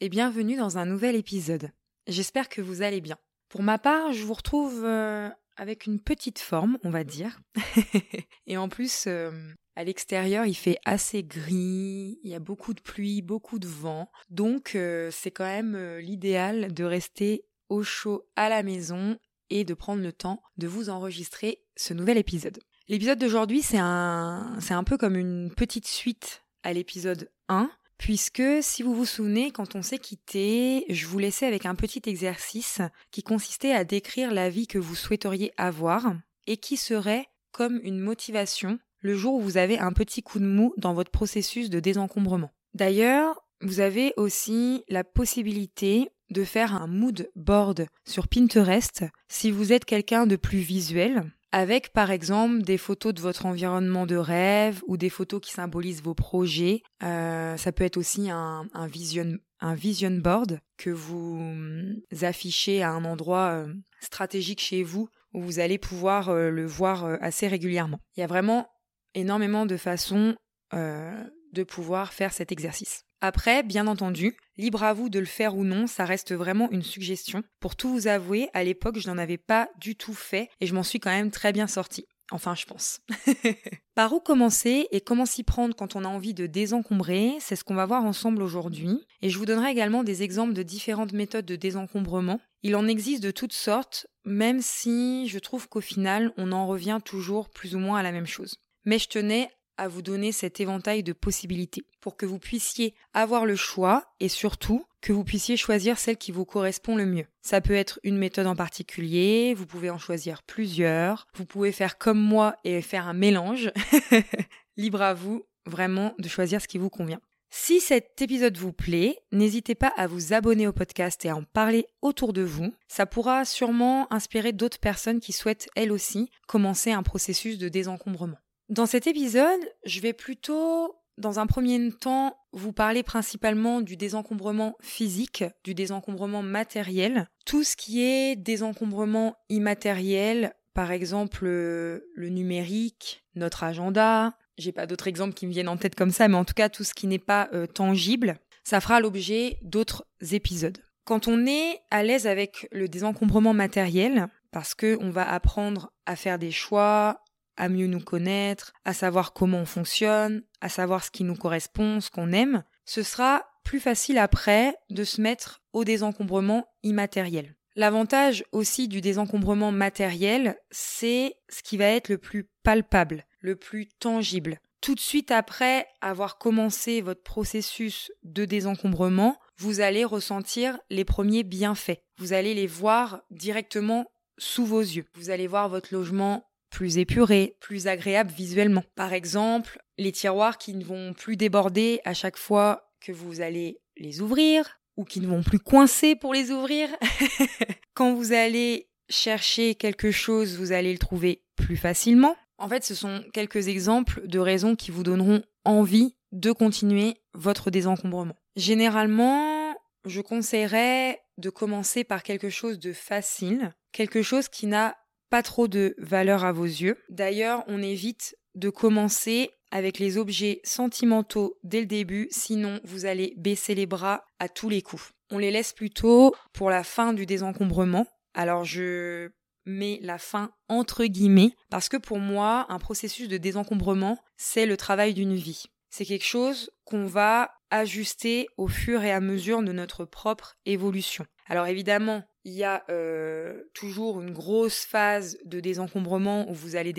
Et bienvenue dans un nouvel épisode. J'espère que vous allez bien. Pour ma part, je vous retrouve euh, avec une petite forme, on va dire. et en plus, euh, à l'extérieur, il fait assez gris, il y a beaucoup de pluie, beaucoup de vent. Donc, euh, c'est quand même l'idéal de rester au chaud à la maison et de prendre le temps de vous enregistrer ce nouvel épisode. L'épisode d'aujourd'hui, c'est un, c'est un peu comme une petite suite à l'épisode 1, puisque si vous vous souvenez, quand on s'est quitté, je vous laissais avec un petit exercice qui consistait à décrire la vie que vous souhaiteriez avoir et qui serait comme une motivation le jour où vous avez un petit coup de mou dans votre processus de désencombrement. D'ailleurs, vous avez aussi la possibilité de faire un mood board sur Pinterest si vous êtes quelqu'un de plus visuel, avec par exemple des photos de votre environnement de rêve ou des photos qui symbolisent vos projets. Euh, ça peut être aussi un, vision, un vision board que vous mm, affichez à un endroit euh, stratégique chez vous où vous allez pouvoir euh, le voir assez régulièrement. Il y a vraiment énormément de façons de pouvoir faire cet exercice. Après, bien entendu, libre à vous de le faire ou non, ça reste vraiment une suggestion. Pour tout vous avouer, à l'époque, je n'en avais pas du tout fait et je m'en suis quand même très bien sortie. Enfin, je pense. Par où commencer et comment s'y prendre quand on a envie de désencombrer, c'est ce qu'on va voir ensemble aujourd'hui. Et je vous donnerai également des exemples de différentes méthodes de désencombrement. Il en existe de toutes sortes, même si je trouve qu'au final, on en revient toujours plus ou moins à la même chose. Mais je tenais à vous donner cet éventail de possibilités pour que vous puissiez avoir le choix et surtout que vous puissiez choisir celle qui vous correspond le mieux. Ça peut être une méthode en particulier, vous pouvez en choisir plusieurs, vous pouvez faire comme moi et faire un mélange. Libre à vous vraiment de choisir ce qui vous convient. Si cet épisode vous plaît, n'hésitez pas à vous abonner au podcast et à en parler autour de vous. Ça pourra sûrement inspirer d'autres personnes qui souhaitent elles aussi commencer un processus de désencombrement. Dans cet épisode, je vais plutôt, dans un premier temps, vous parler principalement du désencombrement physique, du désencombrement matériel, tout ce qui est désencombrement immatériel, par exemple le numérique, notre agenda. J'ai pas d'autres exemples qui me viennent en tête comme ça, mais en tout cas tout ce qui n'est pas euh, tangible, ça fera l'objet d'autres épisodes. Quand on est à l'aise avec le désencombrement matériel, parce que on va apprendre à faire des choix, à mieux nous connaître, à savoir comment on fonctionne, à savoir ce qui nous correspond, ce qu'on aime, ce sera plus facile après de se mettre au désencombrement immatériel. L'avantage aussi du désencombrement matériel, c'est ce qui va être le plus palpable, le plus tangible. Tout de suite après avoir commencé votre processus de désencombrement, vous allez ressentir les premiers bienfaits. Vous allez les voir directement sous vos yeux. Vous allez voir votre logement plus épuré, plus agréable visuellement. Par exemple, les tiroirs qui ne vont plus déborder à chaque fois que vous allez les ouvrir ou qui ne vont plus coincer pour les ouvrir. Quand vous allez chercher quelque chose, vous allez le trouver plus facilement. En fait, ce sont quelques exemples de raisons qui vous donneront envie de continuer votre désencombrement. Généralement, je conseillerais de commencer par quelque chose de facile, quelque chose qui n'a pas trop de valeur à vos yeux. D'ailleurs, on évite de commencer avec les objets sentimentaux dès le début, sinon vous allez baisser les bras à tous les coups. On les laisse plutôt pour la fin du désencombrement. Alors je mets la fin entre guillemets parce que pour moi, un processus de désencombrement, c'est le travail d'une vie. C'est quelque chose qu'on va ajuster au fur et à mesure de notre propre évolution. Alors évidemment, il y a euh, toujours une grosse phase de désencombrement où vous allez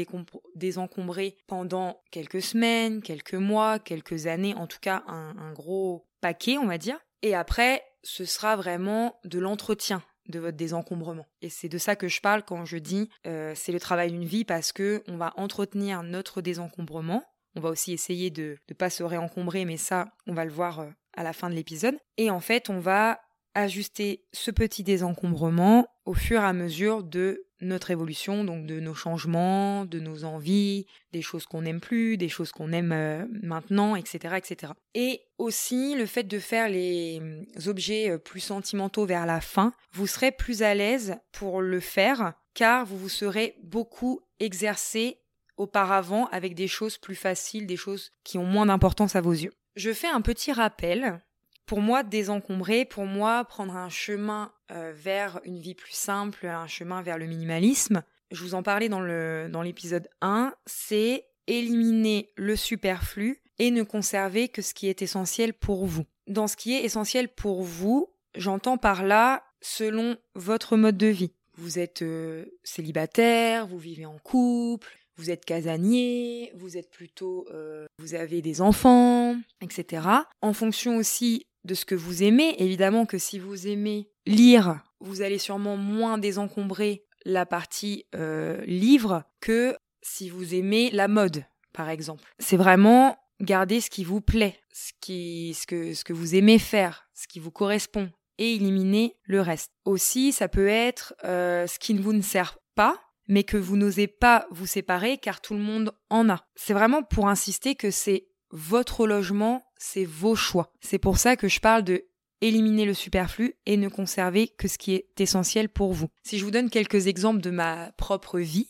désencombrer pendant quelques semaines, quelques mois, quelques années, en tout cas un, gros paquet, on va dire. Et après, ce sera vraiment de l'entretien de votre désencombrement. Et c'est de ça que je parle quand je dis euh, c'est le travail d'une vie parce que on va entretenir notre désencombrement. On va aussi essayer de ne pas se réencombrer, mais ça, on va le voir euh, à la fin de l'épisode. Et en fait, on va ajuster ce petit désencombrement au fur et à mesure de notre évolution, donc de nos changements, de nos envies, des choses qu'on n'aime plus, des choses qu'on aime euh, maintenant, etc., etc. Et aussi le fait de faire les euh, objets euh, plus sentimentaux vers la fin, vous serez plus à l'aise pour le faire car vous vous serez beaucoup exercé auparavant avec des choses plus faciles, des choses qui ont moins d'importance à vos yeux. Je fais un petit rappel Pour moi, désencombrer, pour moi, prendre un chemin euh, vers une vie plus simple, un chemin vers le minimalisme, je vous en parlais dans l'épisode dans 1, c'est éliminer le superflu et ne conserver que ce qui est essentiel pour vous. Dans ce qui est essentiel pour vous, j'entends par là selon votre mode de vie. Vous êtes euh, célibataire, vous vivez en couple, vous êtes casanier, vous êtes plutôt, euh, vous avez des enfants, etc. En fonction aussi de ce que vous aimez. Évidemment que si vous aimez lire, vous allez sûrement moins désencombrer la partie euh, livre que si vous aimez la mode, par exemple. C'est vraiment garder ce qui vous plaît, ce, qui, ce, que, ce que vous aimez faire, ce qui vous correspond, et éliminer le reste. Aussi, ça peut être euh, ce qui ne vous sert pas, mais que vous n'osez pas vous séparer car tout le monde en a. C'est vraiment pour insister que c'est votre logement, c'est vos choix. C'est pour ça que je parle de éliminer le superflu et ne conserver que ce qui est essentiel pour vous. Si je vous donne quelques exemples de ma propre vie,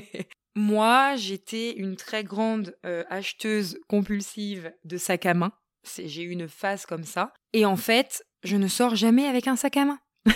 moi j'étais une très grande euh, acheteuse compulsive de sacs à main. J'ai eu une phase comme ça. Et en fait, je ne sors jamais avec un sac à main.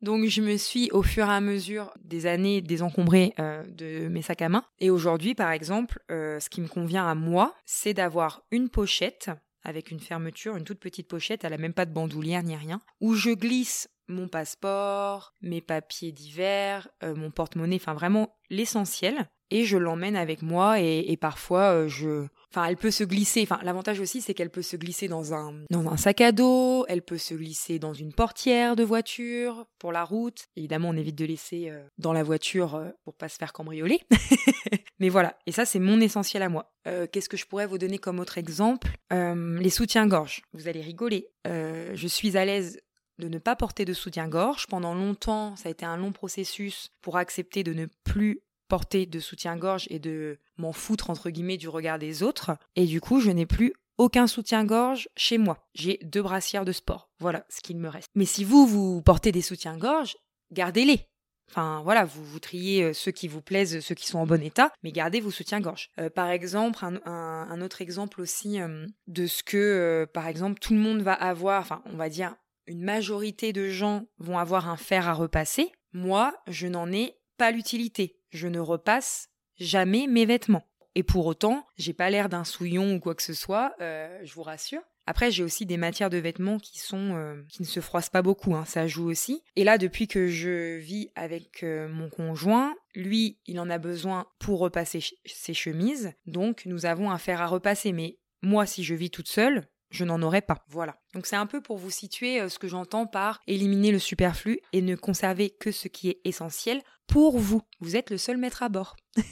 Donc je me suis au fur et à mesure des années désencombrée euh, de mes sacs à main. Et aujourd'hui, par exemple, euh, ce qui me convient à moi, c'est d'avoir une pochette avec une fermeture, une toute petite pochette, elle n'a même pas de bandoulière ni rien, où je glisse mon passeport, mes papiers divers, euh, mon porte-monnaie, enfin vraiment l'essentiel, et je l'emmène avec moi et, parfois je Enfin, elle peut se glisser. Enfin, l'avantage aussi, c'est qu'elle peut se glisser dans un, dans un sac à dos, elle peut se glisser dans une portière de voiture pour la route. Évidemment, on évite de laisser euh, dans la voiture euh, pour pas se faire cambrioler. Mais voilà. Et ça, c'est mon essentiel à moi. Euh, qu'est-ce que je pourrais vous donner comme autre exemple? Les soutiens-gorge. Vous allez rigoler. je suis à l'aise de ne pas porter de soutien-gorge. Pendant longtemps, ça a été un long processus pour accepter de ne plus porter de soutien-gorge et de m'en foutre entre guillemets du regard des autres. Et du coup, je n'ai plus aucun soutien-gorge chez moi. J'ai deux brassières de sport. Voilà ce qu'il me reste. Mais si vous, vous portez des soutiens-gorge, gardez-les. Enfin voilà, vous, vous triez euh, ceux qui vous plaisent, ceux qui sont en bon état, mais gardez vos soutiens-gorge. Euh, par exemple, un, autre exemple aussi euh, de ce que, par exemple, tout le monde va avoir, enfin on va dire une majorité de gens vont avoir un fer à repasser. Moi, je n'en ai pas l'utilité je ne repasse jamais mes vêtements. Et pour autant, j'ai pas l'air d'un souillon ou quoi que ce soit, euh, je vous rassure. Après, j'ai aussi des matières de vêtements qui sont euh, qui ne se froissent pas beaucoup, hein, ça joue aussi. Et là, depuis que je vis avec euh, mon conjoint, lui, il en a besoin pour repasser ses chemises, donc nous avons un fer à repasser. Mais moi, si je vis toute seule, je n'en aurais pas. Voilà. Donc c'est un peu pour vous situer ce que j'entends par éliminer le superflu et ne conserver que ce qui est essentiel pour vous. Vous êtes le seul maître à bord.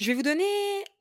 Je vais vous donner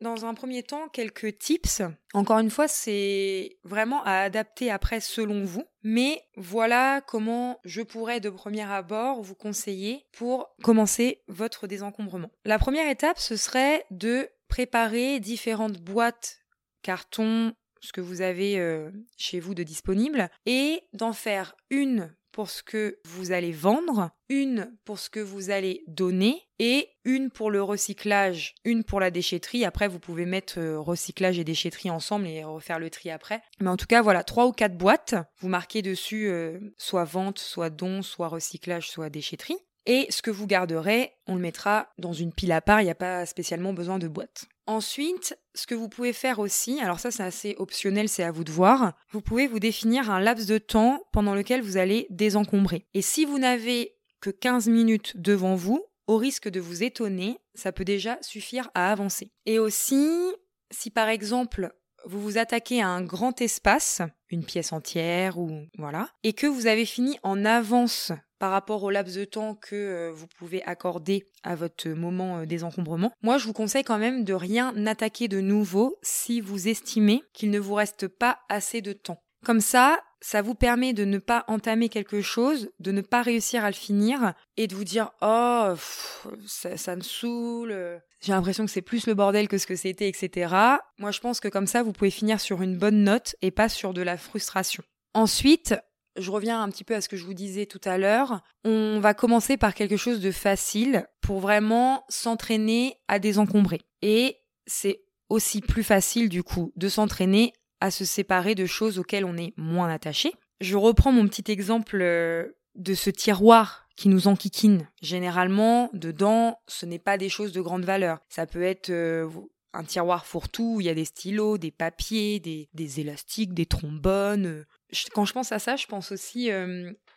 dans un premier temps quelques tips. Encore une fois, c'est vraiment à adapter après selon vous. Mais voilà comment je pourrais de premier abord vous conseiller pour commencer votre désencombrement. La première étape, ce serait de préparer différentes boîtes carton, ce que vous avez euh, chez vous de disponible, et d'en faire une pour ce que vous allez vendre, une pour ce que vous allez donner et une pour le recyclage, une pour la déchetterie. Après, vous pouvez mettre euh, recyclage et déchetterie ensemble et refaire le tri après. Mais en tout cas, voilà, trois ou quatre boîtes. Vous marquez dessus euh, soit vente, soit don, soit recyclage, soit déchetterie. Et ce que vous garderez, on le mettra dans une pile à part, il n'y a pas spécialement besoin de boîte. Ensuite, ce que vous pouvez faire aussi, alors ça c'est assez optionnel, c'est à vous de voir, vous pouvez vous définir un laps de temps pendant lequel vous allez désencombrer. Et si vous n'avez que 15 minutes devant vous, au risque de vous étonner, ça peut déjà suffire à avancer. Et aussi, si par exemple vous vous attaquez à un grand espace, une pièce entière ou voilà, et que vous avez fini en avance par rapport au laps de temps que euh, vous pouvez accorder à votre moment euh, désencombrement. Moi, je vous conseille quand même de rien attaquer de nouveau si vous estimez qu'il ne vous reste pas assez de temps. Comme ça, ça vous permet de ne pas entamer quelque chose, de ne pas réussir à le finir et de vous dire oh ça, me saoule, j'ai l'impression que c'est plus le bordel que ce que c'était, etc. Moi je pense que comme ça vous pouvez finir sur une bonne note et pas sur de la frustration. Ensuite, je reviens un petit peu à ce que je vous disais tout à l'heure. On va commencer par quelque chose de facile pour vraiment s'entraîner à désencombrer. Et c'est aussi plus facile du coup de s'entraîner à se séparer de choses auxquelles on est moins attaché. Je reprends mon petit exemple euh, de ce tiroir qui nous enquiquine. Généralement, dedans, ce n'est pas des choses de grande valeur. Ça peut être euh, un tiroir fourre-tout où il y a des stylos, des papiers, des, élastiques, des trombones. Euh. Quand je pense à ça, je pense aussi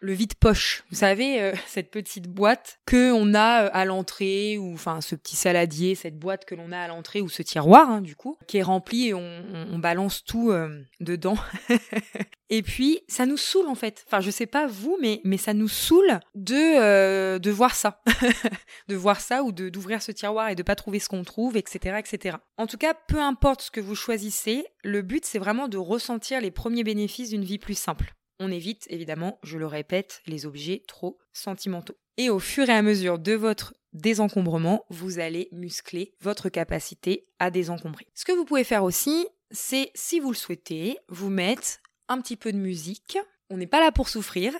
le vide-poche. Vous savez, euh, cette petite boîte que on a euh, à l'entrée, ou enfin ce petit saladier, cette boîte que l'on a à l'entrée, ou ce tiroir, hein, du coup, qui est rempli et on, balance tout euh, dedans. et puis, ça nous saoule en fait. Enfin, je sais pas vous, mais, mais ça nous saoule de, de voir ça. de voir ça ou d'ouvrir ce tiroir et de pas trouver ce qu'on trouve, etc., etc. En tout cas, peu importe ce que vous choisissez, le but c'est vraiment de ressentir les premiers bénéfices d'une vie plus simple. On évite évidemment, je le répète, les objets trop sentimentaux. Et au fur et à mesure de votre désencombrement, vous allez muscler votre capacité à désencombrer. Ce que vous pouvez faire aussi, c'est, si vous le souhaitez, vous mettre un petit peu de musique on n'est pas là pour souffrir.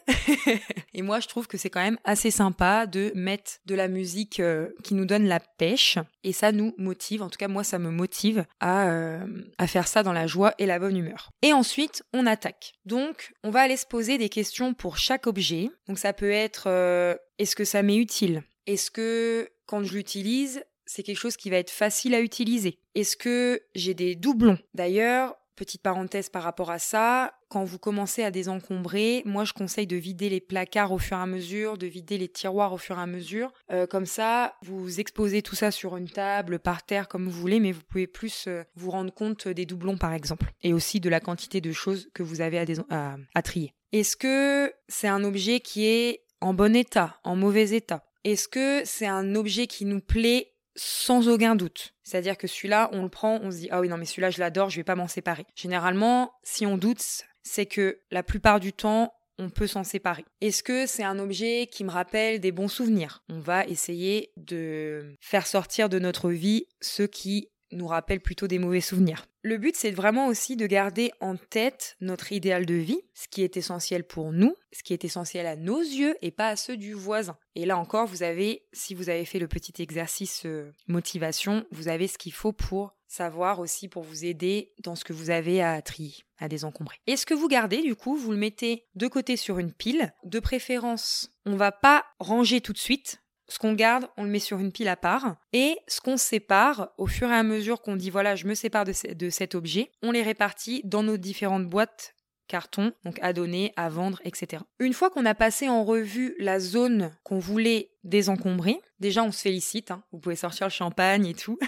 et moi, je trouve que c'est quand même assez sympa de mettre de la musique euh, qui nous donne la pêche. Et ça nous motive, en tout cas moi, ça me motive à, euh, à faire ça dans la joie et la bonne humeur. Et ensuite, on attaque. Donc, on va aller se poser des questions pour chaque objet. Donc ça peut être, euh, est-ce que ça m'est utile? Est-ce que quand je l'utilise, c'est quelque chose qui va être facile à utiliser? Est-ce que j'ai des doublons? D'ailleurs, Petite parenthèse par rapport à ça, quand vous commencez à désencombrer, moi je conseille de vider les placards au fur et à mesure, de vider les tiroirs au fur et à mesure. Euh, comme ça, vous exposez tout ça sur une table, par terre, comme vous voulez, mais vous pouvez plus euh, vous rendre compte des doublons par exemple, et aussi de la quantité de choses que vous avez à, à trier. Est-ce que c'est un objet qui est en bon état, en mauvais état? Est-ce que c'est un objet qui nous plaît sans aucun doute. C'est-à-dire que celui-là, on le prend, on se dit ah oui non mais celui-là je l'adore, je vais pas m'en séparer. Généralement, si on doute, c'est que la plupart du temps, on peut s'en séparer. Est-ce que c'est un objet qui me rappelle des bons souvenirs? On va essayer de faire sortir de notre vie ce qui nous rappelle plutôt des mauvais souvenirs. Le but, c'est vraiment aussi de garder en tête notre idéal de vie, ce qui est essentiel pour nous, ce qui est essentiel à nos yeux et pas à ceux du voisin. Et là encore, vous avez, si vous avez fait le petit exercice euh, motivation, vous avez ce qu'il faut pour savoir aussi pour vous aider dans ce que vous avez à trier, à désencombrer. Et ce que vous gardez, du coup, vous le mettez de côté sur une pile. De préférence, on va pas ranger tout de suite. Ce qu'on garde, on le met sur une pile à part. Et ce qu'on sépare, au fur et à mesure qu'on dit voilà, je me sépare de, cet objet, on les répartit dans nos différentes boîtes carton, donc à donner, à vendre, etc. Une fois qu'on a passé en revue la zone qu'on voulait désencombrer, déjà on se félicite, hein. vous pouvez sortir le champagne et tout.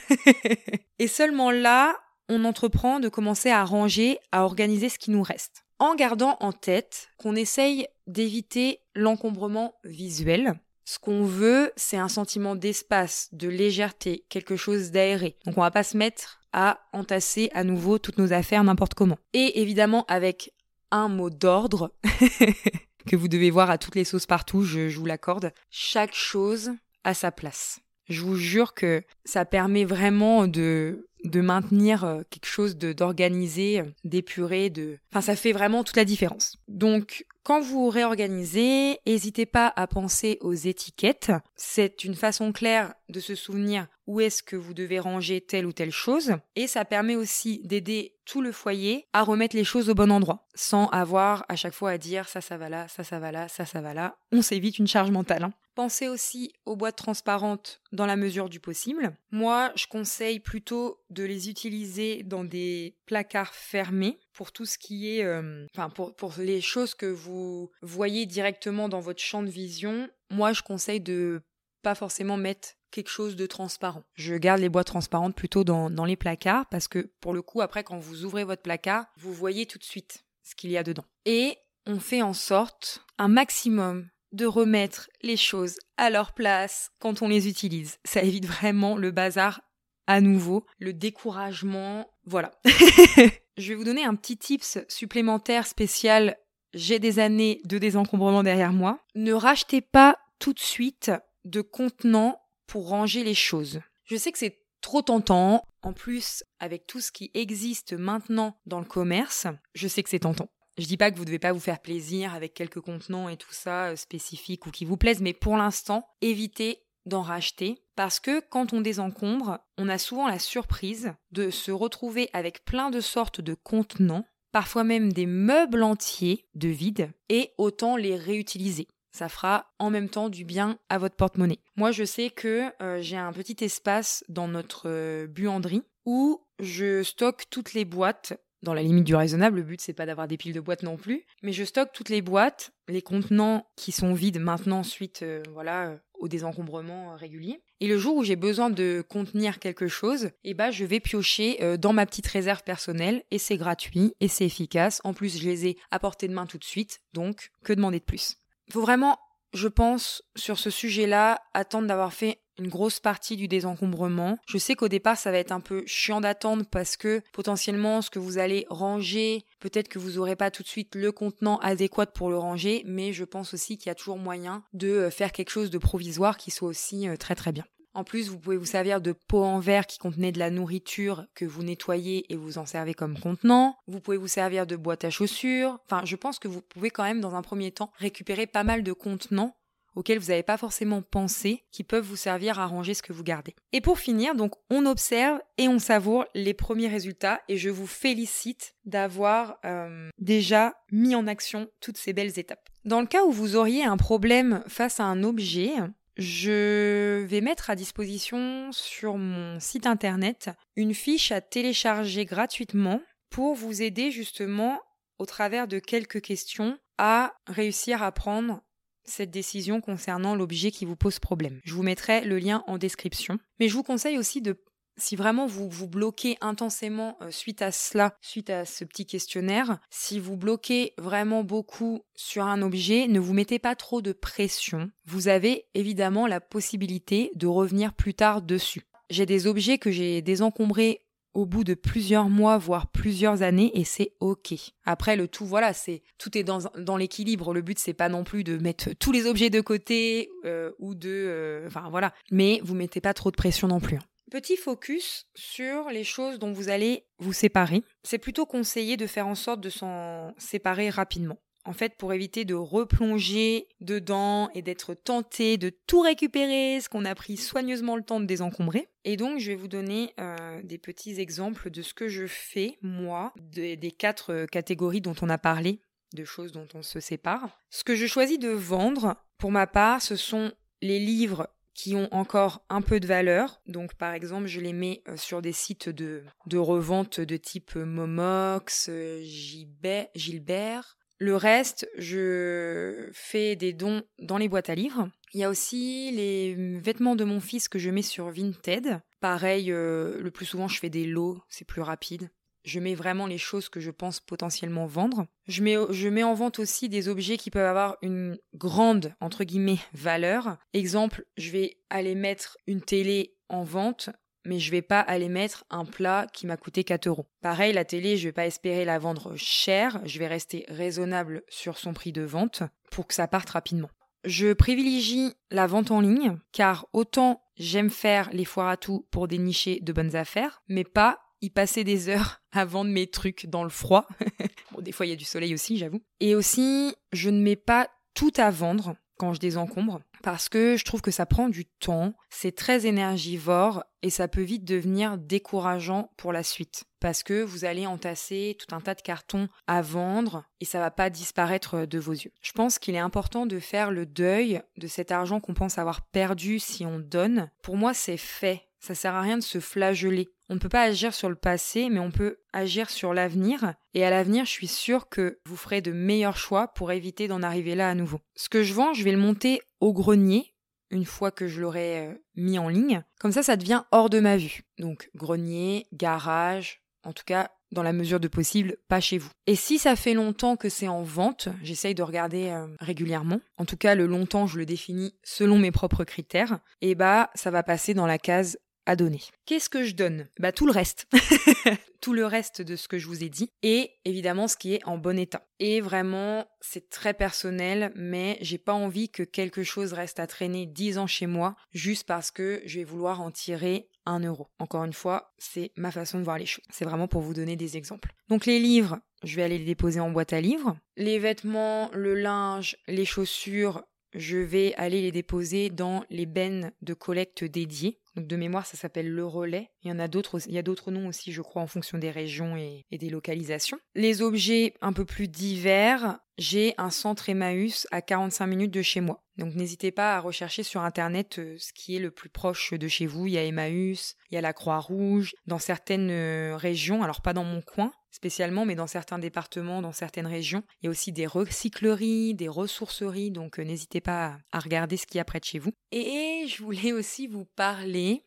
et seulement là, on entreprend de commencer à ranger, à organiser ce qui nous reste. En gardant en tête qu'on essaye d'éviter l'encombrement visuel, ce qu'on veut, c'est un sentiment d'espace, de légèreté, quelque chose d'aéré. Donc on va pas se mettre à entasser à nouveau toutes nos affaires n'importe comment. Et évidemment avec un mot d'ordre que vous devez voir à toutes les sauces partout, je, vous l'accorde. Chaque chose a sa place. Je vous jure que ça permet vraiment de de maintenir euh, quelque chose d'organisé, d'épuré, de enfin ça fait vraiment toute la différence. Donc quand vous réorganisez, n'hésitez pas à penser aux étiquettes. C'est une façon claire de se souvenir où est-ce que vous devez ranger telle ou telle chose. Et ça permet aussi d'aider tout le foyer à remettre les choses au bon endroit, sans avoir à chaque fois à dire ça, ça va là, ça, ça va là, ça, ça va là. On s'évite une charge mentale. Hein. Pensez aussi aux boîtes transparentes dans la mesure du possible. Moi, je conseille plutôt de les utiliser dans des placards fermés pour tout ce qui est, euh, enfin pour, les choses que vous voyez directement dans votre champ de vision. Moi, je conseille de pas forcément mettre quelque chose de transparent. Je garde les boîtes transparentes plutôt dans les placards parce que pour le coup, après, quand vous ouvrez votre placard, vous voyez tout de suite ce qu'il y a dedans. Et on fait en sorte un maximum de remettre les choses à leur place quand on les utilise. Ça évite vraiment le bazar à nouveau, le découragement. Voilà. Je vais vous donner un petit tips supplémentaire spécial. J'ai des années de désencombrement derrière moi. Ne rachetez pas tout de suite de contenants pour ranger les choses. Je sais que c'est trop tentant. En plus, avec tout ce qui existe maintenant dans le commerce, je sais que c'est tentant. Je dis pas que vous devez pas vous faire plaisir avec quelques contenants et tout ça euh, spécifiques ou qui vous plaisent, mais pour l'instant, évitez d'en racheter parce que quand on désencombre, on a souvent la surprise de se retrouver avec plein de sortes de contenants, parfois même des meubles entiers de vide, et autant les réutiliser. Ça fera en même temps du bien à votre porte-monnaie. Moi, je sais que euh, j'ai un petit espace dans notre euh, buanderie où je stocke toutes les boîtes dans la limite du raisonnable. Le but, c'est pas d'avoir des piles de boîtes non plus. Mais je stocke toutes les boîtes, les contenants qui sont vides maintenant suite euh, voilà, euh, au désencombrement euh, régulier. Et le jour où j'ai besoin de contenir quelque chose, eh ben, je vais piocher dans ma petite réserve personnelle et c'est gratuit et c'est efficace. En plus, je les ai à portée de main tout de suite. Donc, que demander de plus? Faut vraiment je pense, sur ce sujet-là, attendre d'avoir fait une grosse partie du désencombrement. Je sais qu'au départ, ça va être un peu chiant d'attendre parce que potentiellement, ce que vous allez ranger, peut-être que vous n'aurez pas tout de suite le contenant adéquat pour le ranger, mais je pense aussi qu'il y a toujours moyen de euh, faire quelque chose de provisoire qui soit aussi euh, très très bien. En plus, vous pouvez vous servir de pots en verre qui contenaient de la nourriture que vous nettoyez et vous en servez comme contenant. Vous pouvez vous servir de boîte à chaussures. Enfin, je pense que vous pouvez quand même, dans un premier temps, récupérer pas mal de contenants auxquels vous n'avez pas forcément pensé, qui peuvent vous servir à ranger ce que vous gardez. Et pour finir, donc, on observe et on savoure les premiers résultats et je vous félicite d'avoir euh, déjà mis en action toutes ces belles étapes. Dans le cas où vous auriez un problème face à un objet, je vais mettre à disposition sur mon site internet une fiche à télécharger gratuitement pour vous aider justement au travers de quelques questions à réussir à prendre cette décision concernant l'objet qui vous pose problème. Je vous mettrai le lien en description. Mais je vous conseille aussi de si vraiment vous vous bloquez intensément euh, suite à cela, suite à ce petit questionnaire, si vous bloquez vraiment beaucoup sur un objet, ne vous mettez pas trop de pression. Vous avez évidemment la possibilité de revenir plus tard dessus. J'ai des objets que j'ai désencombrés au bout de plusieurs mois, voire plusieurs années, et c'est ok. Après, le tout, voilà, c'est tout est dans, l'équilibre. Le but, c'est pas non plus de mettre tous les objets de côté euh, ou de, euh, enfin voilà. Mais vous mettez pas trop de pression non plus. Hein. Petit focus sur les choses dont vous allez vous séparer. C'est plutôt conseillé de faire en sorte de s'en séparer rapidement. En fait, pour éviter de replonger dedans et d'être tenté de tout récupérer, ce qu'on a pris soigneusement le temps de désencombrer. Et donc, je vais vous donner euh, des petits exemples de ce que je fais, moi, des quatre euh, catégories dont on a parlé, de choses dont on se sépare. Ce que je choisis de vendre, pour ma part, ce sont les livres qui ont encore un peu de valeur. Donc par exemple, je les mets euh, sur des sites de, de revente de type Momox, Gilbert. Le reste, je fais des dons dans les boîtes à livres. Il y a aussi les vêtements de mon fils que je mets sur Vinted. Pareil, euh, le plus souvent je fais des lots, c'est plus rapide. Je mets vraiment les choses que je pense potentiellement vendre. Je mets, je mets en vente aussi des objets qui peuvent avoir une grande, entre guillemets, valeur. Exemple, je vais aller mettre une télé en vente, mais je vais pas aller mettre un plat qui m'a coûté 4 euros. Pareil, la télé, je vais pas espérer la vendre cher, je vais rester raisonnable sur son prix de vente pour que ça parte rapidement. Je privilégie la vente en ligne, car autant j'aime faire les foires à tout pour dénicher de bonnes affaires, mais pas y passer des heures à vendre mes trucs dans le froid. bon, des fois, il y a du soleil aussi, j'avoue. Et aussi, je ne mets pas tout à vendre quand je désencombre parce que je trouve que ça prend du temps, c'est très énergivore et ça peut vite devenir décourageant pour la suite parce que vous allez entasser tout un tas de cartons à vendre et ça va pas disparaître de vos yeux. Je pense qu'il est important de faire le deuil de cet argent qu'on pense avoir perdu si on donne. Pour moi, c'est fait. Ça sert à rien de se flageller. On ne peut pas agir sur le passé, mais on peut agir sur l'avenir. Et à l'avenir, je suis sûre que vous ferez de meilleurs choix pour éviter d'en arriver là à nouveau. Ce que je vends, je vais le monter au grenier une fois que je l'aurai euh, mis en ligne. Comme ça, ça devient hors de ma vue. Donc grenier, garage, en tout cas dans la mesure de possible, pas chez vous. Et si ça fait longtemps que c'est en vente, j'essaye de regarder euh, régulièrement. En tout cas, le longtemps, je le définis selon mes propres critères. Et bah, ça va passer dans la case donner. Qu'est-ce que je donne? Bah tout le reste. tout le reste de ce que je vous ai dit et évidemment ce qui est en bon état. Et vraiment, c'est très personnel, mais j'ai pas envie que quelque chose reste à traîner 10 ans chez moi juste parce que je vais vouloir en tirer un euro. Encore une fois, c'est ma façon de voir les choses. C'est vraiment pour vous donner des exemples. Donc les livres, je vais aller les déposer en boîte à livres. Les vêtements, le linge, les chaussures, je vais aller les déposer dans les bennes de collecte dédiées. Donc de mémoire, ça s'appelle le relais. Il y a d'autres noms aussi, je crois, en fonction des régions et, des localisations. Les objets un peu plus divers, j'ai un centre Emmaüs à 45 minutes de chez moi. Donc n'hésitez pas à rechercher sur internet euh, ce qui est le plus proche de chez vous. Il y a Emmaüs, il y a la Croix-Rouge, dans certaines euh, régions, alors pas dans mon coin spécialement, mais dans certains départements, dans certaines régions. Il y a aussi des recycleries, des ressourceries, donc euh, n'hésitez pas à regarder ce qu'il y a près de chez vous. Et je voulais aussi vous parler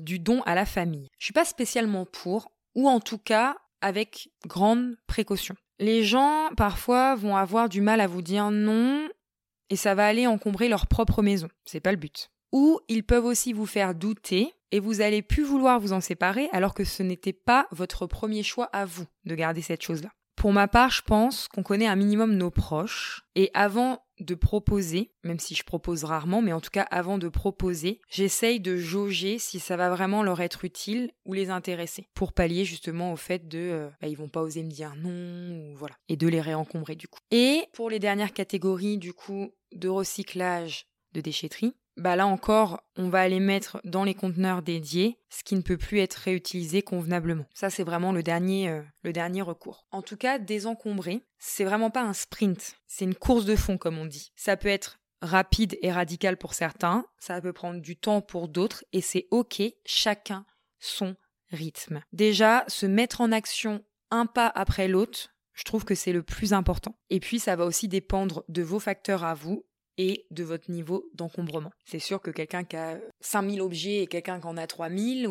du don à la famille. Je suis pas spécialement pour, ou en tout cas avec grande précaution. Les gens, parfois, vont avoir du mal à vous dire non, et ça va aller encombrer leur propre maison. C'est pas le but. Ou ils peuvent aussi vous faire douter, et vous allez plus vouloir vous en séparer alors que ce n'était pas votre premier choix à vous de garder cette chose-là. Pour ma part, je pense qu'on connaît un minimum nos proches, et avant de proposer, même si je propose rarement, mais en tout cas avant de proposer, j'essaye de jauger si ça va vraiment leur être utile ou les intéresser, pour pallier justement au fait de euh, bah, ils vont pas oser me dire non, voilà, et de les réencombrer du coup. Et pour les dernières catégories du coup de recyclage de déchetterie, bah là encore, on va aller mettre dans les conteneurs dédiés ce qui ne peut plus être réutilisé convenablement. Ça, c'est vraiment le dernier, euh, le dernier recours. En tout cas, désencombrer, c'est vraiment pas un sprint, c'est une course de fond, comme on dit. Ça peut être rapide et radical pour certains, ça peut prendre du temps pour d'autres, et c'est ok, chacun son rythme. Déjà, se mettre en action un pas après l'autre, je trouve que c'est le plus important. Et puis, ça va aussi dépendre de vos facteurs à vous et de votre niveau d'encombrement. C'est sûr que quelqu'un qui a 5000 objets et quelqu'un qui en a 3000,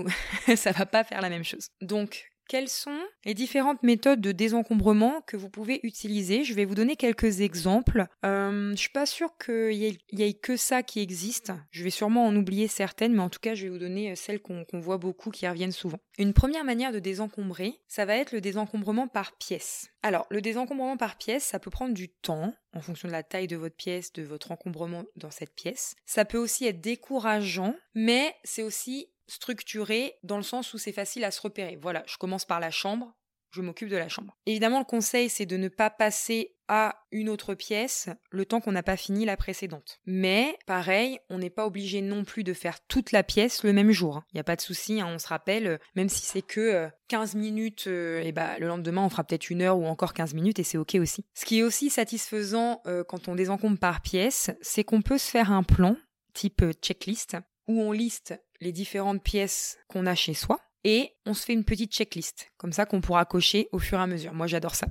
ça va pas faire la même chose. Donc, quelles sont les différentes méthodes de désencombrement que vous pouvez utiliser? Je vais vous donner quelques exemples. Euh, je suis pas sûre qu'il y, ait que ça qui existe. Je vais sûrement en oublier certaines, mais en tout cas, je vais vous donner celles qu'on voit beaucoup, qui reviennent souvent. Une première manière de désencombrer, ça va être le désencombrement par pièce. Alors, le désencombrement par pièce, ça peut prendre du temps en fonction de la taille de votre pièce, de votre encombrement dans cette pièce. Ça peut aussi être décourageant, mais c'est aussi structuré dans le sens où c'est facile à se repérer. Voilà, je commence par la chambre, je m'occupe de la chambre. Évidemment, le conseil, c'est de ne pas passer à une autre pièce le temps qu'on n'a pas fini la précédente. Mais, pareil, on n'est pas obligé non plus de faire toute la pièce le même jour. Il n'y a pas de souci, hein, on se rappelle, euh, même si c'est que 15 euh, minutes, euh, bah, le lendemain, on fera peut-être une heure ou encore 15 minutes et c'est ok aussi. Ce qui est aussi satisfaisant quand on désencombre par pièce, c'est qu'on peut se faire un plan type checklist où on liste les différentes pièces qu'on a chez soi et on se fait une petite checklist, comme ça qu'on pourra cocher au fur et à mesure. Moi j'adore ça.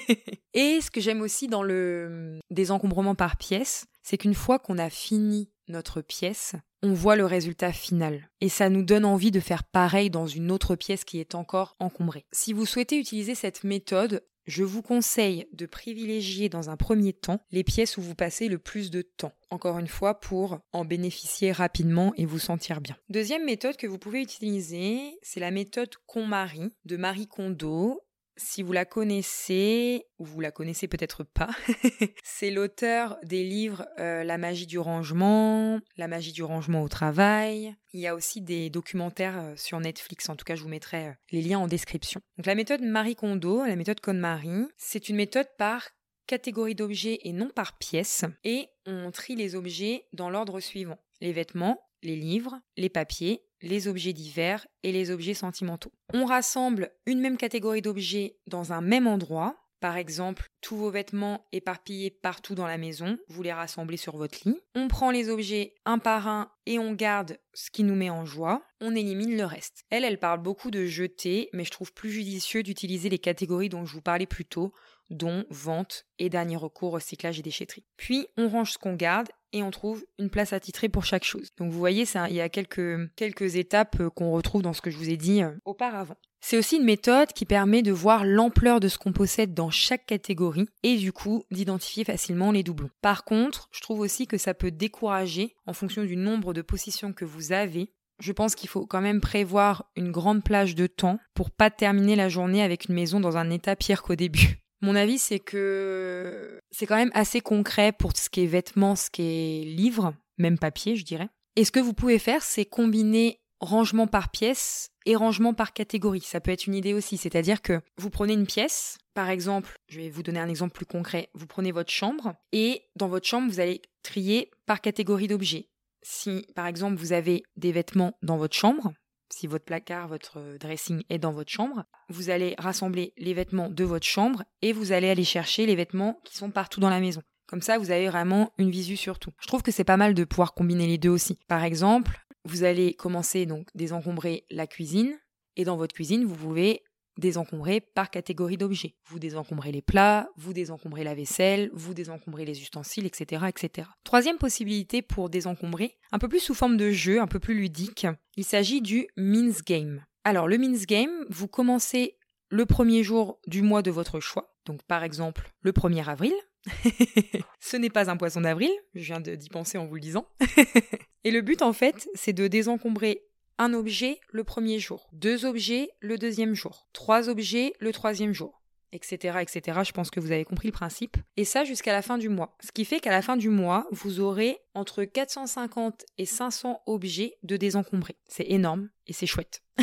et ce que j'aime aussi dans le désencombrement par pièce, c'est qu'une fois qu'on a fini notre pièce, on voit le résultat final. Et ça nous donne envie de faire pareil dans une autre pièce qui est encore encombrée. Si vous souhaitez utiliser cette méthode, je vous conseille de privilégier dans un premier temps les pièces où vous passez le plus de temps, encore une fois pour en bénéficier rapidement et vous sentir bien. Deuxième méthode que vous pouvez utiliser, c'est la méthode KonMari de Marie Kondo si vous la connaissez, ou vous la connaissez peut-être pas, c'est l'auteur des livres euh, La magie du rangement, La magie du rangement au travail. Il y a aussi des documentaires euh, sur Netflix, en tout cas je vous mettrai euh, les liens en description. Donc la méthode Marie Kondo, la méthode KonMari, c'est une méthode par catégorie d'objets et non par pièce, et on trie les objets dans l'ordre suivant. Les vêtements, les livres, les papiers, les objets divers et les objets sentimentaux. On rassemble une même catégorie d'objets dans un même endroit. Par exemple, tous vos vêtements éparpillés partout dans la maison, vous les rassemblez sur votre lit. On prend les objets un par un et on garde ce qui nous met en joie. On élimine le reste. Elle, elle parle beaucoup de jeter, mais je trouve plus judicieux d'utiliser les catégories dont je vous parlais plus tôt, dont vente et dernier recours, recyclage et déchetterie. Puis on range ce qu'on garde et on trouve une place attitrée pour chaque chose. Donc vous voyez, il y a quelques, quelques étapes euh, qu'on retrouve dans ce que je vous ai dit euh, auparavant. C'est aussi une méthode qui permet de voir l'ampleur de ce qu'on possède dans chaque catégorie et du coup d'identifier facilement les doublons. Par contre, je trouve aussi que ça peut décourager en fonction du nombre de positions que vous avez. Je pense qu'il faut quand même prévoir une grande plage de temps pour pas terminer la journée avec une maison dans un état pire qu'au début. Mon avis, c'est que c'est quand même assez concret pour ce qui est vêtements, ce qui est livres, même papier, je dirais. Et ce que vous pouvez faire, c'est combiner rangement par pièce et rangement par catégorie. Ça peut être une idée aussi, c'est-à-dire que vous prenez une pièce, par exemple, je vais vous donner un exemple plus concret. Vous prenez votre chambre et dans votre chambre, vous allez trier par catégorie d'objets. Si, par exemple, vous avez des vêtements dans votre chambre, si votre placard, votre dressing est dans votre chambre, vous allez rassembler les vêtements de votre chambre et vous allez aller chercher les vêtements qui sont partout dans la maison. Comme ça, vous avez vraiment une visu sur tout. Je trouve que c'est pas mal de pouvoir combiner les deux aussi. Par exemple, vous allez commencer donc désencombrer la cuisine et dans votre cuisine, vous pouvez désencombrer par catégorie d'objets. Vous désencombrez les plats, vous désencombrez la vaisselle, vous désencombrez les ustensiles, etc., etc. Troisième possibilité pour désencombrer, un peu plus sous forme de jeu, un peu plus ludique, il s'agit du Means Game. Alors le Means Game, vous commencez le premier jour du mois de votre choix, donc par exemple le 1er avril. Ce n'est pas un poisson d'avril, je viens d'y penser en vous le disant. Et le but en fait, c'est de désencombrer un objet le premier jour, deux objets le deuxième jour, trois objets le troisième jour, etc., etc. Je pense que vous avez compris le principe. Et ça jusqu'à la fin du mois. Ce qui fait qu'à la fin du mois, vous aurez entre 450 et 500 objets de désencombrer. C'est énorme et c'est chouette.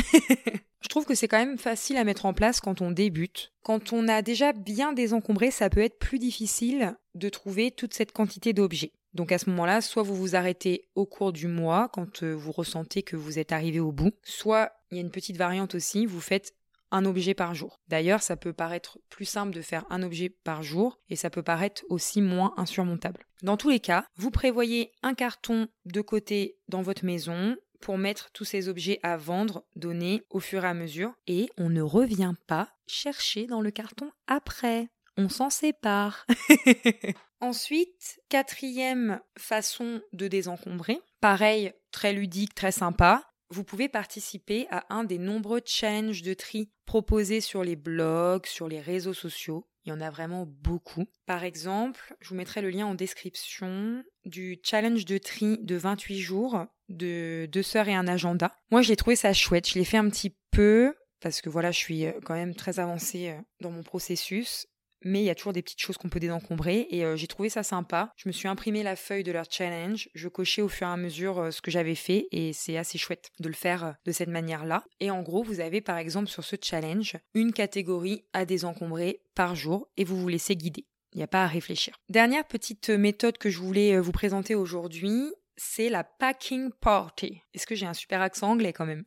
Je trouve que c'est quand même facile à mettre en place quand on débute. Quand on a déjà bien désencombré, ça peut être plus difficile de trouver toute cette quantité d'objets. Donc à ce moment-là, soit vous vous arrêtez au cours du mois quand euh, vous ressentez que vous êtes arrivé au bout, soit il y a une petite variante aussi, vous faites un objet par jour. D'ailleurs, ça peut paraître plus simple de faire un objet par jour et ça peut paraître aussi moins insurmontable. Dans tous les cas, vous prévoyez un carton de côté dans votre maison pour mettre tous ces objets à vendre, donner au fur et à mesure et on ne revient pas chercher dans le carton après on s'en sépare. Ensuite, quatrième façon de désencombrer, pareil, très ludique, très sympa, vous pouvez participer à un des nombreux challenges de tri proposés sur les blogs, sur les réseaux sociaux. Il y en a vraiment beaucoup. Par exemple, je vous mettrai le lien en description du challenge de tri de 28 jours de deux sœurs et un agenda. Moi, j'ai trouvé ça chouette. Je l'ai fait un petit peu parce que voilà, je suis euh, quand même très avancée euh, dans mon processus mais il y a toujours des petites choses qu'on peut désencombrer et euh, j'ai trouvé ça sympa. Je me suis imprimé la feuille de leur challenge, je cochais au fur et à mesure euh, ce que j'avais fait et c'est assez chouette de le faire euh, de cette manière-là. Et en gros, vous avez par exemple sur ce challenge une catégorie à désencombrer par jour et vous vous laissez guider. Il n'y a pas à réfléchir. Dernière petite méthode que je voulais vous présenter aujourd'hui, c'est la packing party. Est-ce que j'ai un super accent anglais quand même?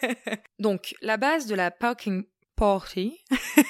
Donc, la base de la packing party,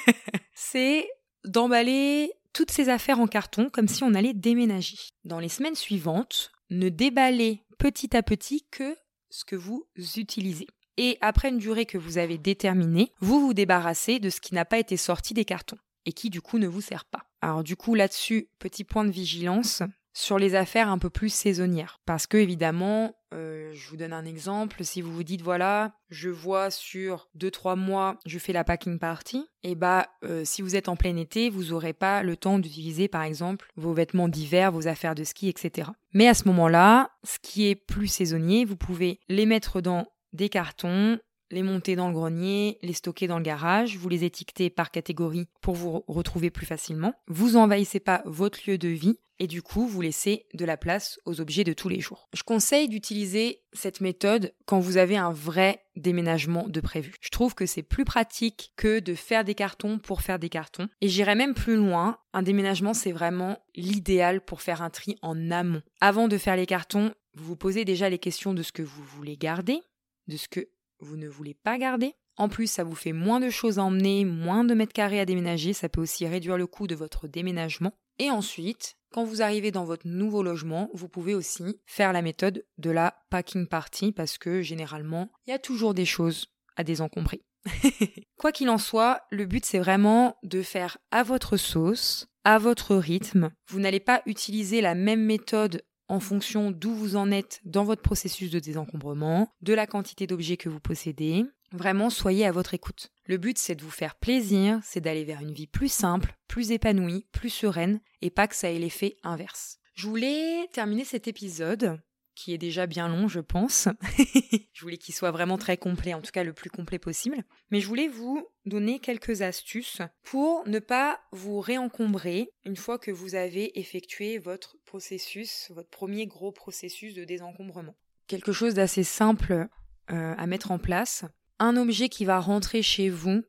c'est d'emballer toutes ces affaires en carton comme si on allait déménager. Dans les semaines suivantes, ne déballez petit à petit que ce que vous utilisez. Et après une durée que vous avez déterminée, vous vous débarrassez de ce qui n'a pas été sorti des cartons et qui du coup ne vous sert pas. Alors du coup là-dessus, petit point de vigilance, sur les affaires un peu plus saisonnières. Parce que évidemment, euh, je vous donne un exemple, si vous vous dites voilà, je vois sur 2-3 mois, je fais la packing party, et bah euh, si vous êtes en plein été, vous n'aurez pas le temps d'utiliser par exemple vos vêtements d'hiver, vos affaires de ski, etc. Mais à ce moment-là, ce qui est plus saisonnier, vous pouvez les mettre dans des cartons, les monter dans le grenier, les stocker dans le garage, vous les étiquetez par catégorie pour vous retrouver plus facilement. Vous envahissez pas votre lieu de vie et du coup vous laissez de la place aux objets de tous les jours. Je conseille d'utiliser cette méthode quand vous avez un vrai déménagement de prévu. Je trouve que c'est plus pratique que de faire des cartons pour faire des cartons. Et j'irai même plus loin, un déménagement c'est vraiment l'idéal pour faire un tri en amont. Avant de faire les cartons, vous vous posez déjà les questions de ce que vous voulez garder, de ce que vous ne voulez pas garder. En plus, ça vous fait moins de choses à emmener, moins de mètres carrés à déménager, ça peut aussi réduire le coût de votre déménagement. Et ensuite, quand vous arrivez dans votre nouveau logement, vous pouvez aussi faire la méthode de la packing party parce que généralement, il y a toujours des choses à désencombrer. Quoi qu'il en soit, le but c'est vraiment de faire à votre sauce, à votre rythme. Vous n'allez pas utiliser la même méthode en fonction d'où vous en êtes dans votre processus de désencombrement, de la quantité d'objets que vous possédez. Vraiment, soyez à votre écoute. Le but, c'est de vous faire plaisir, c'est d'aller vers une vie plus simple, plus épanouie, plus sereine, et pas que ça ait l'effet inverse. Je voulais terminer cet épisode qui est déjà bien long, je pense. je voulais qu'il soit vraiment très complet, en tout cas le plus complet possible. Mais je voulais vous donner quelques astuces pour ne pas vous réencombrer une fois que vous avez effectué votre processus, votre premier gros processus de désencombrement. Quelque chose d'assez simple euh, à mettre en place. Un objet qui va rentrer chez vous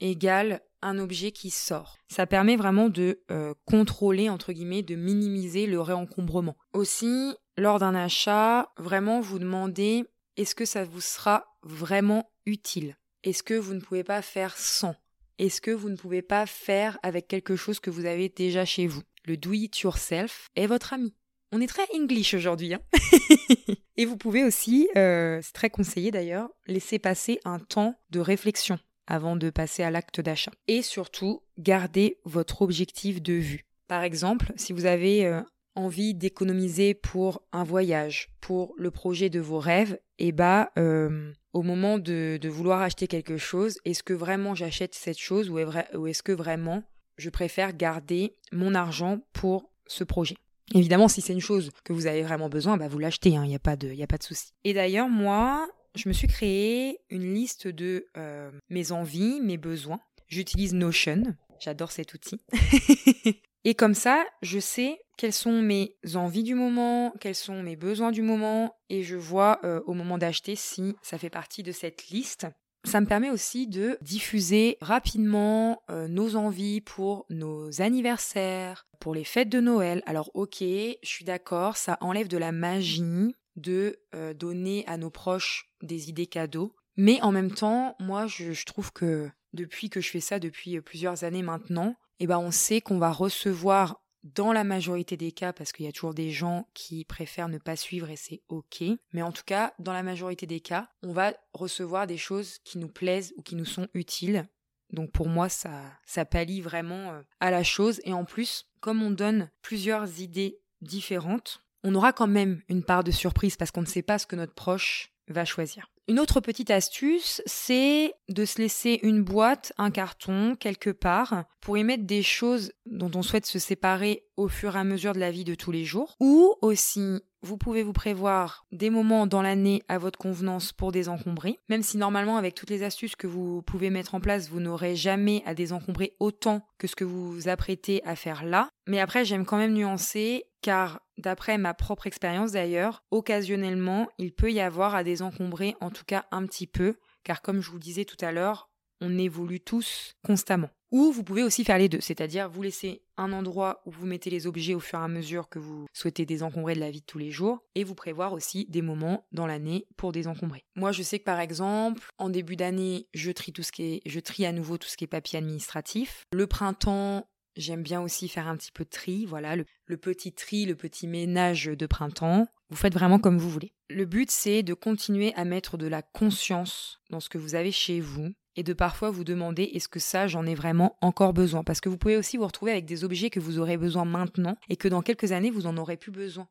égale un objet qui sort. Ça permet vraiment de euh, contrôler, entre guillemets, de minimiser le réencombrement. Aussi, lors d'un achat, vraiment vous demandez est-ce que ça vous sera vraiment utile? Est-ce que vous ne pouvez pas faire sans? Est-ce que vous ne pouvez pas faire avec quelque chose que vous avez déjà chez vous? Le do it yourself est votre ami. On est très English aujourd'hui. Hein? Et vous pouvez aussi, euh, c'est très conseillé d'ailleurs, laisser passer un temps de réflexion avant de passer à l'acte d'achat. Et surtout, gardez votre objectif de vue. Par exemple, si vous avez euh, envie d'économiser pour un voyage, pour le projet de vos rêves, et bah euh, au moment de, vouloir acheter quelque chose, est-ce que vraiment j'achète cette chose ou est-ce que vraiment je préfère garder mon argent pour ce projet? Évidemment, si c'est une chose que vous avez vraiment besoin, bah vous l'achetez, il hein, n'y a pas de, de souci. Et d'ailleurs, moi, je me suis créé une liste de euh, mes envies, mes besoins. J'utilise Notion, j'adore cet outil. et comme ça, je sais quelles sont mes envies du moment, quels sont mes besoins du moment, et je vois euh, au moment d'acheter si ça fait partie de cette liste. Ça me permet aussi de diffuser rapidement euh, nos envies pour nos anniversaires, pour les fêtes de Noël. Alors ok, je suis d'accord, ça enlève de la magie, de euh, donner à nos proches des idées cadeaux. Mais en même temps, moi, je, trouve que depuis que je fais ça depuis plusieurs années maintenant, eh ben, on sait qu'on va recevoir dans la majorité des cas, parce qu'il y a toujours des gens qui préfèrent ne pas suivre et c'est ok, mais en tout cas, dans la majorité des cas, on va recevoir des choses qui nous plaisent ou qui nous sont utiles. Donc pour moi, ça, ça pallie vraiment euh, à la chose. Et en plus, comme on donne plusieurs idées différentes, on aura quand même une part de surprise parce qu'on ne sait pas ce que notre proche va choisir. Une autre petite astuce, c'est de se laisser une boîte, un carton, quelque part, pour y mettre des choses dont on souhaite se séparer au fur et à mesure de la vie de tous les jours. Ou aussi, vous pouvez vous prévoir des moments dans l'année à votre convenance pour désencombrer, même si normalement avec toutes les astuces que vous pouvez mettre en place, vous n'aurez jamais à désencombrer autant que ce que vous vous apprêtez à faire là. Mais après, j'aime quand même nuancer car d'après ma propre expérience d'ailleurs, occasionnellement, il peut y avoir à désencombrer en tout cas un petit peu, car comme je vous disais tout à l'heure, on évolue tous constamment. Ou vous pouvez aussi faire les deux, c'est-à-dire vous laissez un endroit où vous mettez les objets au fur et à mesure que vous souhaitez désencombrer de la vie de tous les jours, et vous prévoir aussi des moments dans l'année pour désencombrer. Moi, je sais que par exemple, en début d'année, je trie tout ce qui je trie à nouveau tout ce qui est papier administratif. Le printemps, J'aime bien aussi faire un petit peu tri, voilà, le, petit tri, le petit ménage de printemps. Vous faites vraiment comme vous voulez. Le but, c'est de continuer à mettre de la conscience dans ce que vous avez chez vous et de parfois vous demander est-ce que ça, j'en ai vraiment encore besoin? Parce que vous pouvez aussi vous retrouver avec des objets que vous aurez besoin maintenant et que dans quelques années, vous en aurez plus besoin.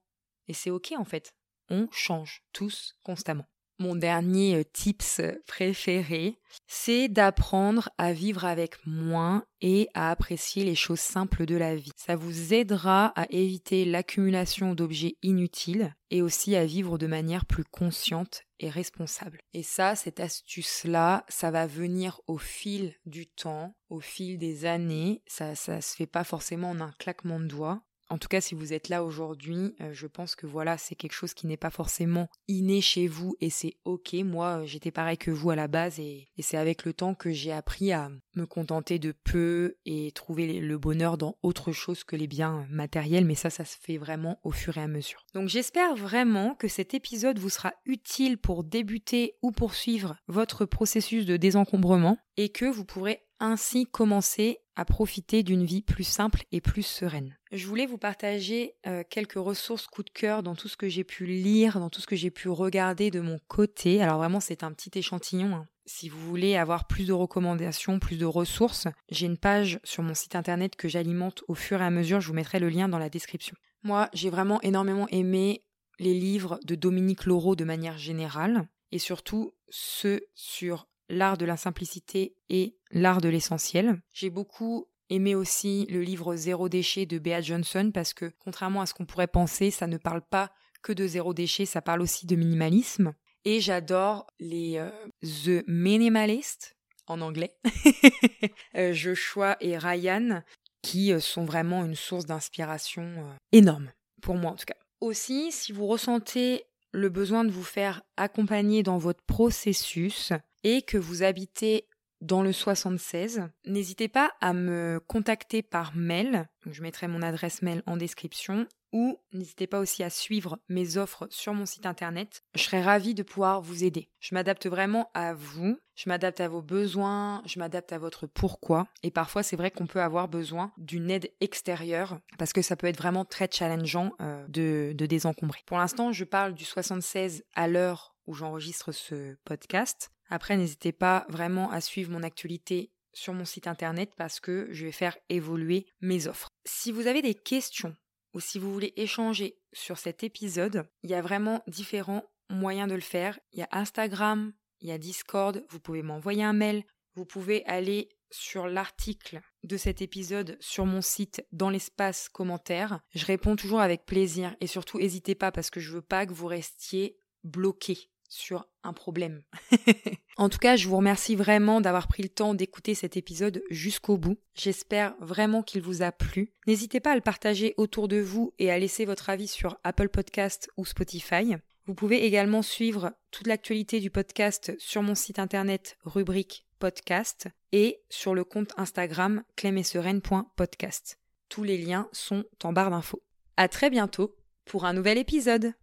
Et c'est ok en fait. On change tous constamment mon dernier euh, tips préféré, c'est d'apprendre à vivre avec moins et à apprécier les choses simples de la vie. Ça vous aidera à éviter l'accumulation d'objets inutiles et aussi à vivre de manière plus consciente et responsable. Et ça, cette astuce-là, ça va venir au fil du temps, au fil des années. Ça, ça se fait pas forcément en un claquement de doigts. En tout cas, si vous êtes là aujourd'hui, euh, je pense que voilà, c'est quelque chose qui n'est pas forcément inné chez vous et c'est ok. Moi, euh, j'étais pareil que vous à la base et, c'est avec le temps que j'ai appris à me contenter de peu et trouver le bonheur dans autre chose que les biens matériels. Mais ça, ça se fait vraiment au fur et à mesure. Donc j'espère vraiment que cet épisode vous sera utile pour débuter ou poursuivre votre processus de désencombrement et que vous pourrez ainsi commencer à profiter d'une vie plus simple et plus sereine. Je voulais vous partager euh, quelques ressources coup de cœur dans tout ce que j'ai pu lire, dans tout ce que j'ai pu regarder de mon côté. Alors vraiment c'est un petit échantillon. Hein. Si vous voulez avoir plus de recommandations, plus de ressources, j'ai une page sur mon site internet que j'alimente au fur et à mesure. Je vous mettrai le lien dans la description. Moi, j'ai vraiment énormément aimé les livres de Dominique Laureau de manière générale et surtout ceux sur l'art de la simplicité et l'art de l'essentiel. J'ai beaucoup aimé aussi le livre Zéro déchet de Bea Johnson parce que contrairement à ce qu'on pourrait penser, ça ne parle pas que de zéro déchet, ça parle aussi de minimalisme. Et j'adore les euh, The Minimalist en anglais, euh, Joshua et Ryan, qui euh, sont vraiment une source d'inspiration énorme, pour moi en tout cas. Aussi, si vous ressentez le besoin de vous faire accompagner dans votre processus, et que vous habitez dans le 76. N'hésitez pas à me contacter par mail, je mettrai mon adresse mail en description, ou n'hésitez pas aussi à suivre mes offres sur mon site internet. Je serai ravie de pouvoir vous aider. Je m'adapte vraiment à vous, je m'adapte à vos besoins, je m'adapte à votre pourquoi. Et parfois, c'est vrai qu'on peut avoir besoin d'une aide extérieure parce que ça peut être vraiment très challengeant euh, de désencombrer. Pour l'instant, je parle du 76 à l'heure où j'enregistre ce podcast. Après, n'hésitez pas vraiment à suivre mon actualité sur mon site internet parce que je vais faire évoluer mes offres. Si vous avez des questions ou si vous voulez échanger sur cet épisode, il y a vraiment différents moyens de le faire. Il y a Instagram, il y a Discord, vous pouvez m'envoyer un mail, vous pouvez aller sur l'article de cet épisode sur mon site dans l'espace commentaire. Je réponds toujours avec plaisir et surtout n'hésitez pas parce que je veux pas que vous restiez bloqué sur un problème. en tout cas, je vous remercie vraiment d'avoir pris le temps d'écouter cet épisode jusqu'au bout. J'espère vraiment qu'il vous a plu. N'hésitez pas à le partager autour de vous et à laisser votre avis sur Apple Podcast ou Spotify. Vous pouvez également suivre toute l'actualité du podcast sur mon site internet rubrique podcast et sur le compte Instagram clemessereine.podcast. Tous les liens sont en barre d'infos. À très bientôt pour un nouvel épisode.